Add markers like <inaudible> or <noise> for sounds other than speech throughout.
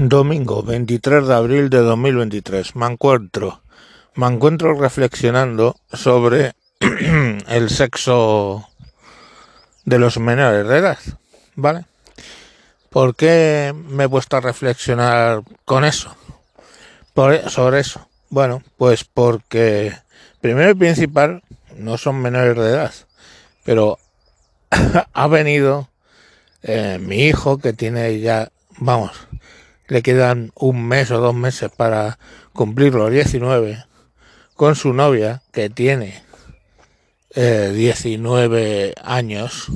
Domingo 23 de abril de 2023. Me encuentro, me encuentro reflexionando sobre <clears throat> el sexo de los menores de edad, ¿vale? ¿Por qué me he puesto a reflexionar con eso? Por, sobre eso. Bueno, pues porque primero y principal no son menores de edad, pero <clears throat> ha venido eh, mi hijo que tiene ya, vamos, le quedan un mes o dos meses para cumplir los 19 con su novia que tiene eh, 19 años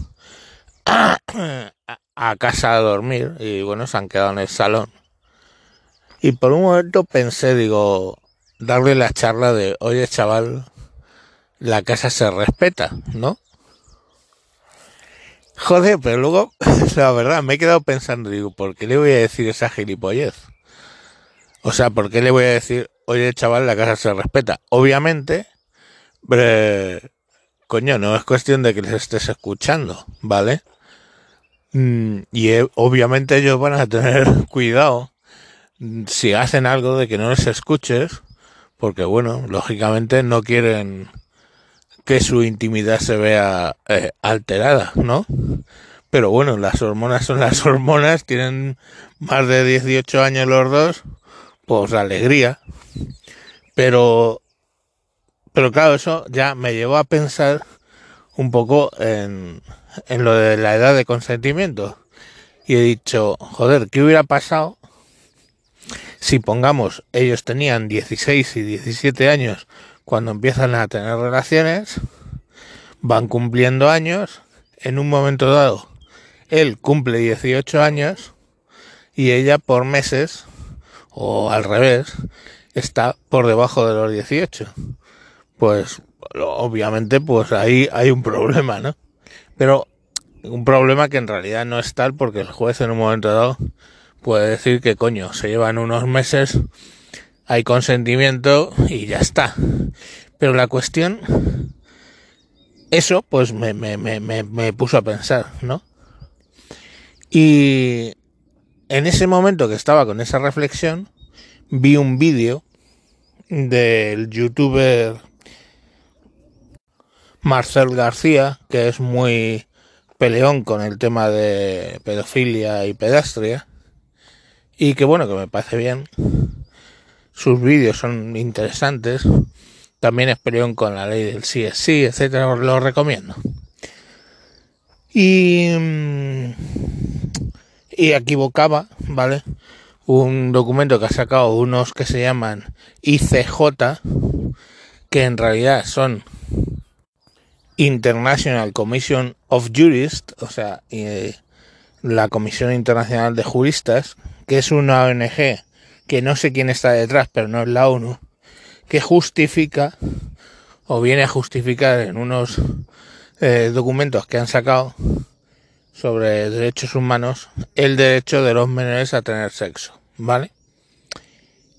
a, a casa a dormir y bueno, se han quedado en el salón. Y por un momento pensé, digo, darle la charla de, oye chaval, la casa se respeta, ¿no? Joder, pero luego, <laughs> la verdad, me he quedado pensando, digo, ¿por qué le voy a decir esa gilipollez? O sea, ¿por qué le voy a decir, oye, chaval, la casa se respeta? Obviamente, coño, no es cuestión de que les estés escuchando, ¿vale? Mm, y eh, obviamente ellos van a tener <laughs> cuidado si hacen algo de que no les escuches, porque bueno, lógicamente no quieren que su intimidad se vea eh, alterada, ¿no? Pero bueno, las hormonas son las <laughs> hormonas, tienen más de 18 años los dos, pues alegría. Pero, pero claro, eso ya me llevó a pensar un poco en, en lo de la edad de consentimiento. Y he dicho, joder, ¿qué hubiera pasado si pongamos, ellos tenían 16 y 17 años cuando empiezan a tener relaciones, van cumpliendo años, en un momento dado, él cumple 18 años y ella por meses, o al revés, está por debajo de los 18. Pues obviamente pues ahí hay un problema, ¿no? Pero un problema que en realidad no es tal porque el juez en un momento dado puede decir que coño, se llevan unos meses hay consentimiento y ya está. Pero la cuestión, eso pues me, me, me, me puso a pensar, ¿no? Y en ese momento que estaba con esa reflexión, vi un vídeo del youtuber Marcel García, que es muy peleón con el tema de pedofilia y pedastria, y que bueno, que me parece bien sus vídeos son interesantes. También es con la ley del sí es sí, etcétera, lo recomiendo. Y, mm, y equivocaba, ¿vale? Un documento que ha sacado unos que se llaman ICJ, que en realidad son International Commission of Jurists, o sea, eh, la Comisión Internacional de Juristas, que es una ONG que no sé quién está detrás, pero no es la ONU, que justifica o viene a justificar en unos eh, documentos que han sacado sobre derechos humanos el derecho de los menores a tener sexo, ¿vale?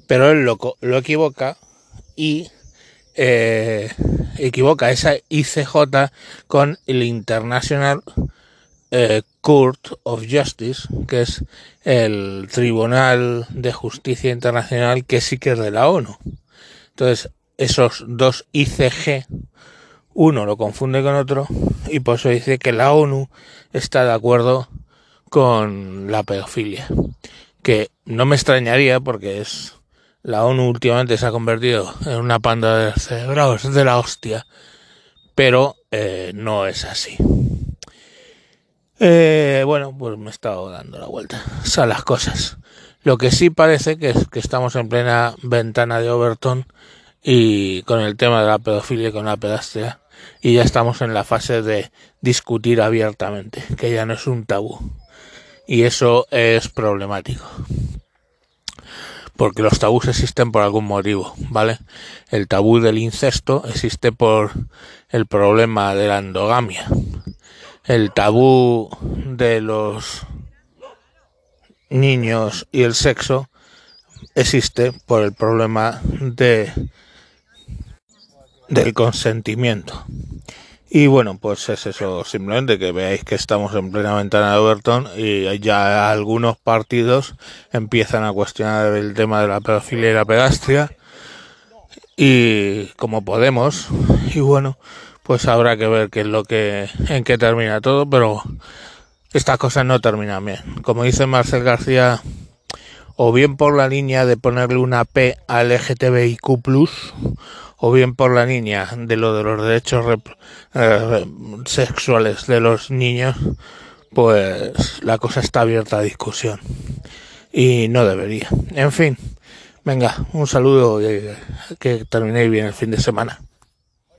Pero él lo, lo equivoca y eh, equivoca esa ICJ con el International eh, Court of Justice, que es el Tribunal de Justicia Internacional, que sí que es de la ONU. Entonces, esos dos ICG, uno lo confunde con otro, y por eso dice que la ONU está de acuerdo con la pedofilia. Que no me extrañaría porque es la ONU últimamente se ha convertido en una panda de cerebrados de la hostia, pero eh, no es así. Eh, bueno, pues me he estado dando la vuelta. Son las cosas. Lo que sí parece que es que estamos en plena ventana de Overton y con el tema de la pedofilia y con la pedastria y ya estamos en la fase de discutir abiertamente, que ya no es un tabú. Y eso es problemático. Porque los tabús existen por algún motivo, ¿vale? El tabú del incesto existe por el problema de la endogamia el tabú de los niños y el sexo existe por el problema de del consentimiento. Y bueno, pues es eso, simplemente que veáis que estamos en plena ventana de Overton y ya algunos partidos empiezan a cuestionar el tema de la pedofilia y la pedastria y como podemos y bueno, pues habrá que ver qué es lo que en qué termina todo, pero estas cosas no terminan bien. Como dice Marcel García, o bien por la línea de ponerle una P al LGTBIQ+, o bien por la línea de lo de los derechos eh, sexuales de los niños, pues la cosa está abierta a discusión. Y no debería. En fin, venga, un saludo y que terminéis bien el fin de semana.